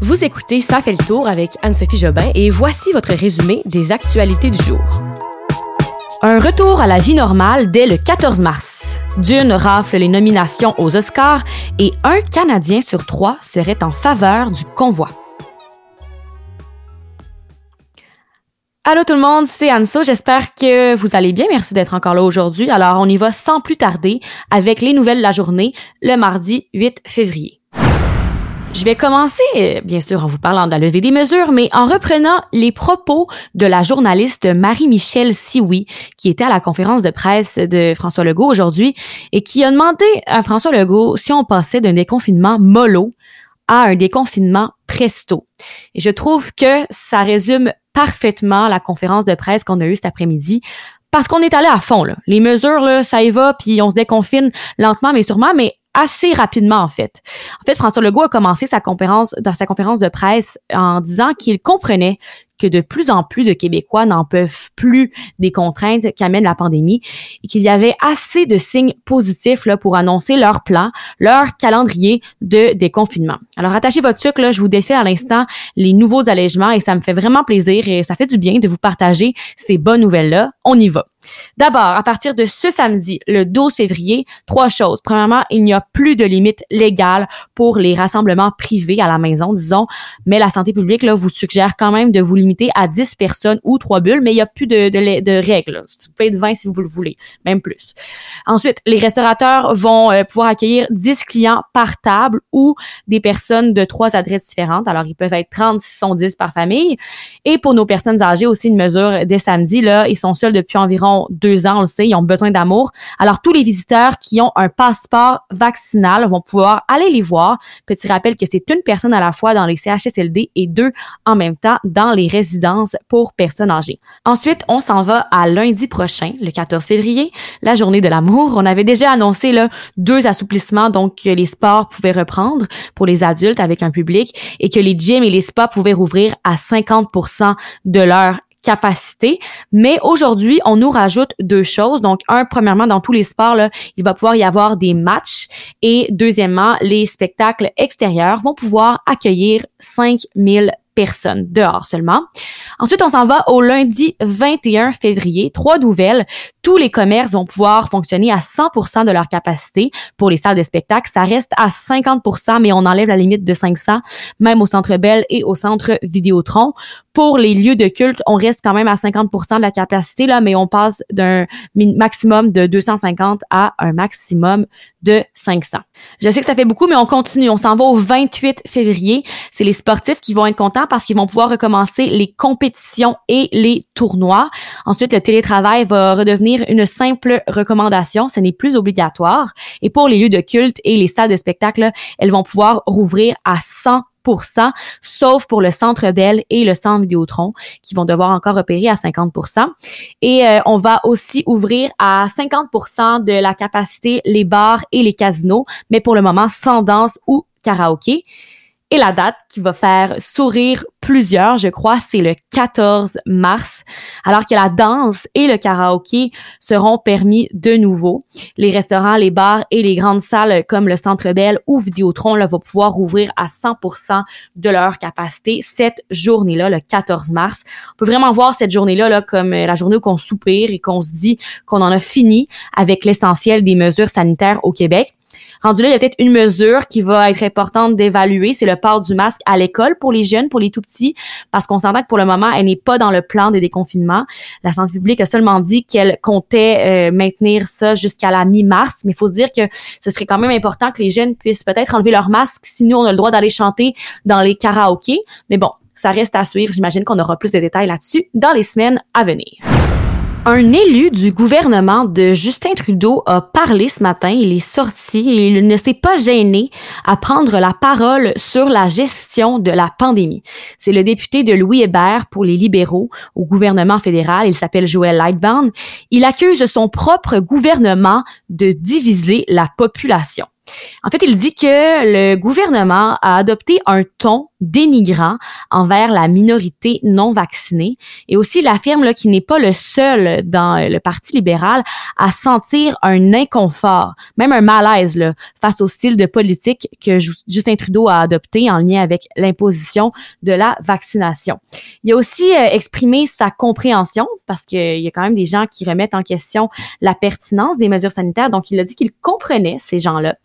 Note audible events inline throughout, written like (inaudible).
Vous écoutez Ça fait le tour avec Anne-Sophie Jobin et voici votre résumé des actualités du jour. Un retour à la vie normale dès le 14 mars. Dune rafle les nominations aux Oscars et un Canadien sur trois serait en faveur du convoi. Allô tout le monde, c'est Anso. J'espère que vous allez bien. Merci d'être encore là aujourd'hui. Alors, on y va sans plus tarder avec les nouvelles de la journée, le mardi 8 février. Je vais commencer, bien sûr, en vous parlant de la levée des mesures, mais en reprenant les propos de la journaliste Marie-Michelle Sioui, qui était à la conférence de presse de François Legault aujourd'hui et qui a demandé à François Legault si on passait d'un déconfinement mollo à un déconfinement presto. Et je trouve que ça résume parfaitement la conférence de presse qu'on a eue cet après-midi parce qu'on est allé à fond. Là. Les mesures, là, ça y va, puis on se déconfine lentement mais sûrement, mais assez rapidement en fait. En fait, François Legault a commencé sa conférence dans sa conférence de presse en disant qu'il comprenait que de plus en plus de Québécois n'en peuvent plus des contraintes qu'amène la pandémie et qu'il y avait assez de signes positifs là, pour annoncer leur plan, leur calendrier de déconfinement. Alors, attachez votre sucre, là, je vous défais à l'instant les nouveaux allègements et ça me fait vraiment plaisir et ça fait du bien de vous partager ces bonnes nouvelles-là. On y va. D'abord, à partir de ce samedi, le 12 février, trois choses. Premièrement, il n'y a plus de limite légale pour les rassemblements privés à la maison, disons, mais la santé publique là, vous suggère quand même de vous limiter à 10 personnes ou trois bulles, mais il n'y a plus de, règles. Vous pouvez être 20 si vous le voulez, même plus. Ensuite, les restaurateurs vont euh, pouvoir accueillir 10 clients par table ou des personnes de trois adresses différentes. Alors, ils peuvent être 30 si sont 10 par famille. Et pour nos personnes âgées, aussi une mesure dès samedi, là, ils sont seuls depuis environ deux ans, on le sait, ils ont besoin d'amour. Alors, tous les visiteurs qui ont un passeport vaccinal vont pouvoir aller les voir. Petit rappel que c'est une personne à la fois dans les CHSLD et deux en même temps dans les résidences pour personnes âgées. Ensuite, on s'en va à lundi prochain, le 14 février, la journée de l'amour. On avait déjà annoncé là, deux assouplissements, donc que les sports pouvaient reprendre pour les adultes avec un public et que les gyms et les spas pouvaient rouvrir à 50% de leur capacité. Mais aujourd'hui, on nous rajoute deux choses. Donc, un, premièrement, dans tous les sports, là, il va pouvoir y avoir des matchs. Et deuxièmement, les spectacles extérieurs vont pouvoir accueillir 5000 personnes dehors seulement. Ensuite, on s'en va au lundi 21 février. Trois nouvelles. Tous les commerces vont pouvoir fonctionner à 100% de leur capacité pour les salles de spectacle. Ça reste à 50%, mais on enlève la limite de 500, même au Centre Bell et au Centre Vidéotron. Pour les lieux de culte, on reste quand même à 50% de la capacité, là, mais on passe d'un maximum de 250 à un maximum de 500. Je sais que ça fait beaucoup, mais on continue. On s'en va au 28 février. C'est les sportifs qui vont être contents parce qu'ils vont pouvoir recommencer les compétitions et les tournois. Ensuite, le télétravail va redevenir une simple recommandation. Ce n'est plus obligatoire. Et pour les lieux de culte et les salles de spectacle, elles vont pouvoir rouvrir à 100 sauf pour le Centre Bell et le Centre Vidéotron, qui vont devoir encore opérer à 50% Et euh, on va aussi ouvrir à 50% de la capacité les bars et les casinos, mais pour le moment sans danse ou karaoké. Et la date qui va faire sourire plusieurs, je crois, c'est le 14 mars, alors que la danse et le karaoké seront permis de nouveau. Les restaurants, les bars et les grandes salles comme le Centre Bell ou Vidéotron là, vont pouvoir ouvrir à 100% de leur capacité cette journée-là, le 14 mars. On peut vraiment voir cette journée-là là, comme la journée où on soupire et qu'on se dit qu'on en a fini avec l'essentiel des mesures sanitaires au Québec. Rendu là, il y a peut-être une mesure qui va être importante d'évaluer, c'est le port du masque à l'école pour les jeunes, pour les tout petits, parce qu'on s'entend que pour le moment, elle n'est pas dans le plan de déconfinement. La santé publique a seulement dit qu'elle comptait euh, maintenir ça jusqu'à la mi-mars, mais il faut se dire que ce serait quand même important que les jeunes puissent peut-être enlever leur masque si nous, on a le droit d'aller chanter dans les karaokés. Mais bon, ça reste à suivre. J'imagine qu'on aura plus de détails là-dessus dans les semaines à venir. Un élu du gouvernement de Justin Trudeau a parlé ce matin, il est sorti il ne s'est pas gêné à prendre la parole sur la gestion de la pandémie. C'est le député de Louis Hébert pour les libéraux au gouvernement fédéral, il s'appelle Joël Lightbound. Il accuse son propre gouvernement de diviser la population. En fait, il dit que le gouvernement a adopté un ton dénigrant envers la minorité non vaccinée et aussi il affirme qu'il n'est pas le seul dans le Parti libéral à sentir un inconfort, même un malaise là, face au style de politique que Justin Trudeau a adopté en lien avec l'imposition de la vaccination. Il a aussi euh, exprimé sa compréhension parce qu'il y a quand même des gens qui remettent en question la pertinence des mesures sanitaires, donc il a dit qu'il comprenait ces gens-là.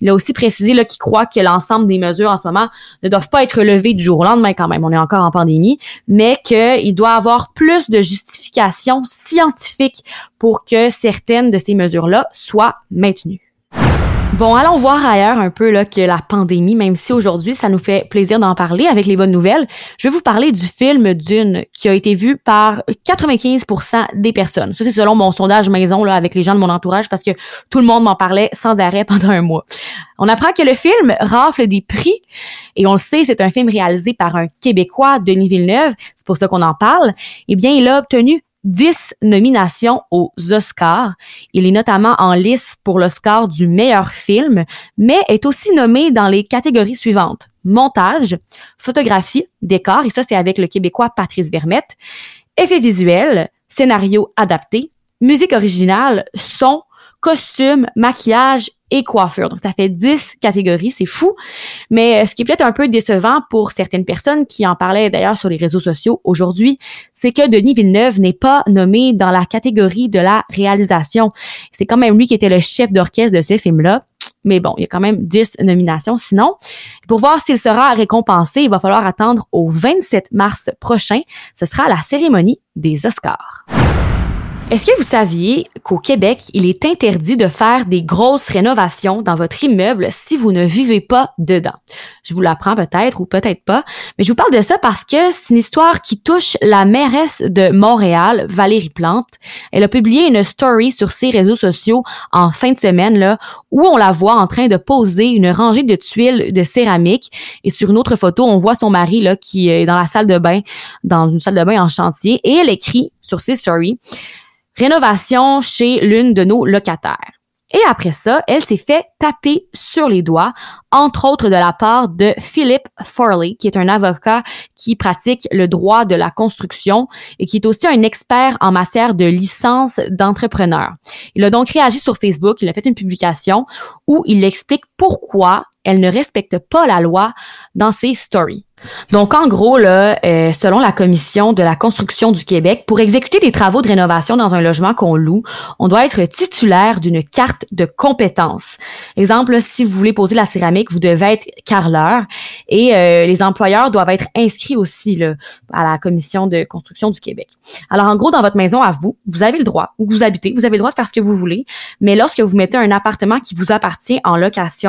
Il a aussi précisé qu'il croit que l'ensemble des mesures en ce moment ne doivent pas être relevé du jour au lendemain quand même, on est encore en pandémie, mais qu'il doit avoir plus de justification scientifique pour que certaines de ces mesures-là soient maintenues. Bon, allons voir ailleurs un peu là, que la pandémie, même si aujourd'hui, ça nous fait plaisir d'en parler avec les bonnes nouvelles. Je vais vous parler du film Dune qui a été vu par 95% des personnes. Ça, c'est selon mon sondage maison là, avec les gens de mon entourage parce que tout le monde m'en parlait sans arrêt (laughs) pendant un mois. On apprend que le film rafle des prix et on le sait, c'est un film réalisé par un Québécois, Denis Villeneuve, c'est pour ça qu'on en parle. Eh bien, il a obtenu 10 nominations aux Oscars. Il est notamment en lice pour l'Oscar du meilleur film, mais est aussi nommé dans les catégories suivantes. Montage, photographie, décor, et ça c'est avec le Québécois Patrice Vermette, effets visuels, scénario adapté, musique originale, son, costume, maquillage et coiffure. Donc, ça fait 10 catégories, c'est fou. Mais euh, ce qui est peut-être un peu décevant pour certaines personnes qui en parlaient d'ailleurs sur les réseaux sociaux aujourd'hui, c'est que Denis Villeneuve n'est pas nommé dans la catégorie de la réalisation. C'est quand même lui qui était le chef d'orchestre de ces films-là. Mais bon, il y a quand même 10 nominations sinon. Pour voir s'il sera récompensé, il va falloir attendre au 27 mars prochain. Ce sera la cérémonie des Oscars. Est-ce que vous saviez qu'au Québec, il est interdit de faire des grosses rénovations dans votre immeuble si vous ne vivez pas dedans? Je vous l'apprends peut-être ou peut-être pas, mais je vous parle de ça parce que c'est une histoire qui touche la mairesse de Montréal, Valérie Plante. Elle a publié une story sur ses réseaux sociaux en fin de semaine là, où on la voit en train de poser une rangée de tuiles de céramique et sur une autre photo, on voit son mari là qui est dans la salle de bain, dans une salle de bain en chantier et elle écrit sur ses stories rénovation chez l'une de nos locataires. Et après ça, elle s'est fait taper sur les doigts, entre autres de la part de Philip Forley, qui est un avocat qui pratique le droit de la construction et qui est aussi un expert en matière de licence d'entrepreneur. Il a donc réagi sur Facebook, il a fait une publication où il explique pourquoi elle ne respecte pas la loi dans ses stories. Donc, en gros, là, euh, selon la Commission de la construction du Québec, pour exécuter des travaux de rénovation dans un logement qu'on loue, on doit être titulaire d'une carte de compétences. Exemple, si vous voulez poser la céramique, vous devez être carreleur et euh, les employeurs doivent être inscrits aussi là, à la Commission de construction du Québec. Alors, en gros, dans votre maison à vous, vous avez le droit, où vous habitez, vous avez le droit de faire ce que vous voulez, mais lorsque vous mettez un appartement qui vous appartient en location,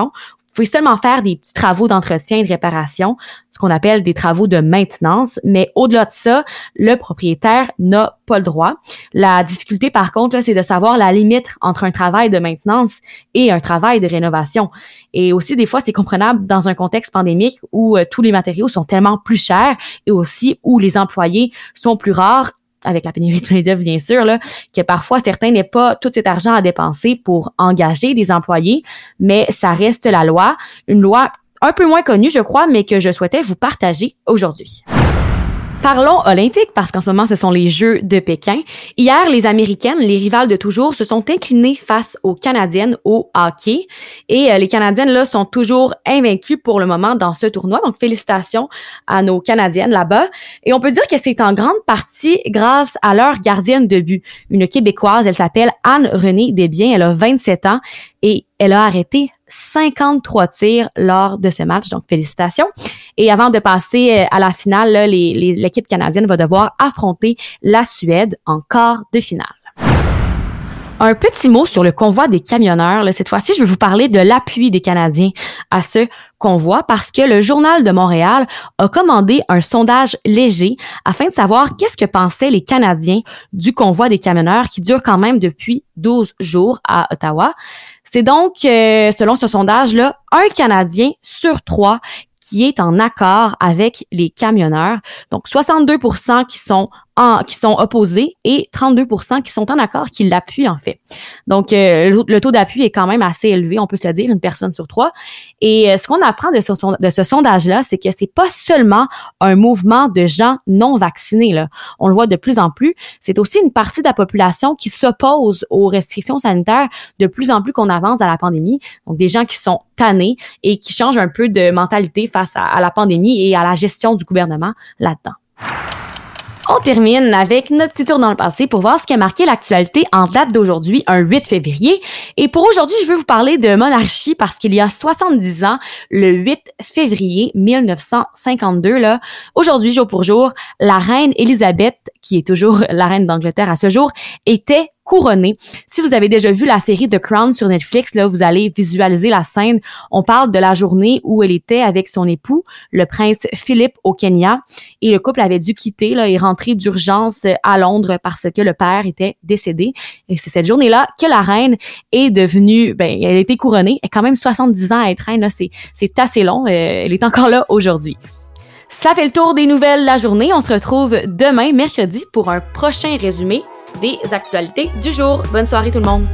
pouvez seulement faire des petits travaux d'entretien et de réparation, ce qu'on appelle des travaux de maintenance, mais au-delà de ça, le propriétaire n'a pas le droit. La difficulté, par contre, c'est de savoir la limite entre un travail de maintenance et un travail de rénovation. Et aussi, des fois, c'est comprenable dans un contexte pandémique où euh, tous les matériaux sont tellement plus chers et aussi où les employés sont plus rares avec la pénurie de main-d'œuvre, bien sûr, là, que parfois certains n'aient pas tout cet argent à dépenser pour engager des employés, mais ça reste la loi, une loi un peu moins connue, je crois, mais que je souhaitais vous partager aujourd'hui. Parlons olympique parce qu'en ce moment, ce sont les Jeux de Pékin. Hier, les Américaines, les rivales de toujours, se sont inclinées face aux Canadiennes au hockey. Et euh, les Canadiennes, là, sont toujours invaincues pour le moment dans ce tournoi. Donc, félicitations à nos Canadiennes là-bas. Et on peut dire que c'est en grande partie grâce à leur gardienne de but, une Québécoise. Elle s'appelle Anne-Renée Desbiens. Elle a 27 ans et elle a arrêté 53 tirs lors de ce match, donc félicitations. Et avant de passer euh, à la finale, l'équipe canadienne va devoir affronter la Suède en quart de finale. Un petit mot sur le convoi des camionneurs. Cette fois-ci, je vais vous parler de l'appui des Canadiens à ce convoi parce que le Journal de Montréal a commandé un sondage léger afin de savoir qu'est-ce que pensaient les Canadiens du convoi des camionneurs qui dure quand même depuis 12 jours à Ottawa. C'est donc, euh, selon ce sondage-là, un Canadien sur trois qui est en accord avec les camionneurs. Donc 62% qui sont en, qui sont opposés et 32% qui sont en accord, qui l'appuient en fait. Donc, euh, le taux d'appui est quand même assez élevé, on peut se le dire, une personne sur trois. Et euh, ce qu'on apprend de ce, sondage-là, c'est que c'est pas seulement un mouvement de gens non vaccinés. Là. On le voit de plus en plus. C'est aussi une partie de la population qui s'oppose aux restrictions sanitaires de plus en plus qu'on avance dans la pandémie. Donc, des gens qui sont tannés et qui changent un peu de mentalité face à la pandémie et à la gestion du gouvernement là-dedans. On termine avec notre petit tour dans le passé pour voir ce qui a marqué l'actualité en date d'aujourd'hui, un 8 février. Et pour aujourd'hui, je veux vous parler de monarchie parce qu'il y a 70 ans, le 8 février 1952, là, aujourd'hui, jour pour jour, la reine Élisabeth, qui est toujours la reine d'Angleterre à ce jour, était couronnée. Si vous avez déjà vu la série The Crown sur Netflix, là, vous allez visualiser la scène. On parle de la journée où elle était avec son époux, le prince Philippe au Kenya, et le couple avait dû quitter là, et rentrer d'urgence à Londres parce que le père était décédé. Et c'est cette journée-là que la reine est devenue, ben, elle a été couronnée. Elle a quand même 70 ans à être reine, c'est assez long. Euh, elle est encore là aujourd'hui. Ça fait le tour des nouvelles de la journée. On se retrouve demain, mercredi, pour un prochain résumé des actualités du jour. Bonne soirée tout le monde.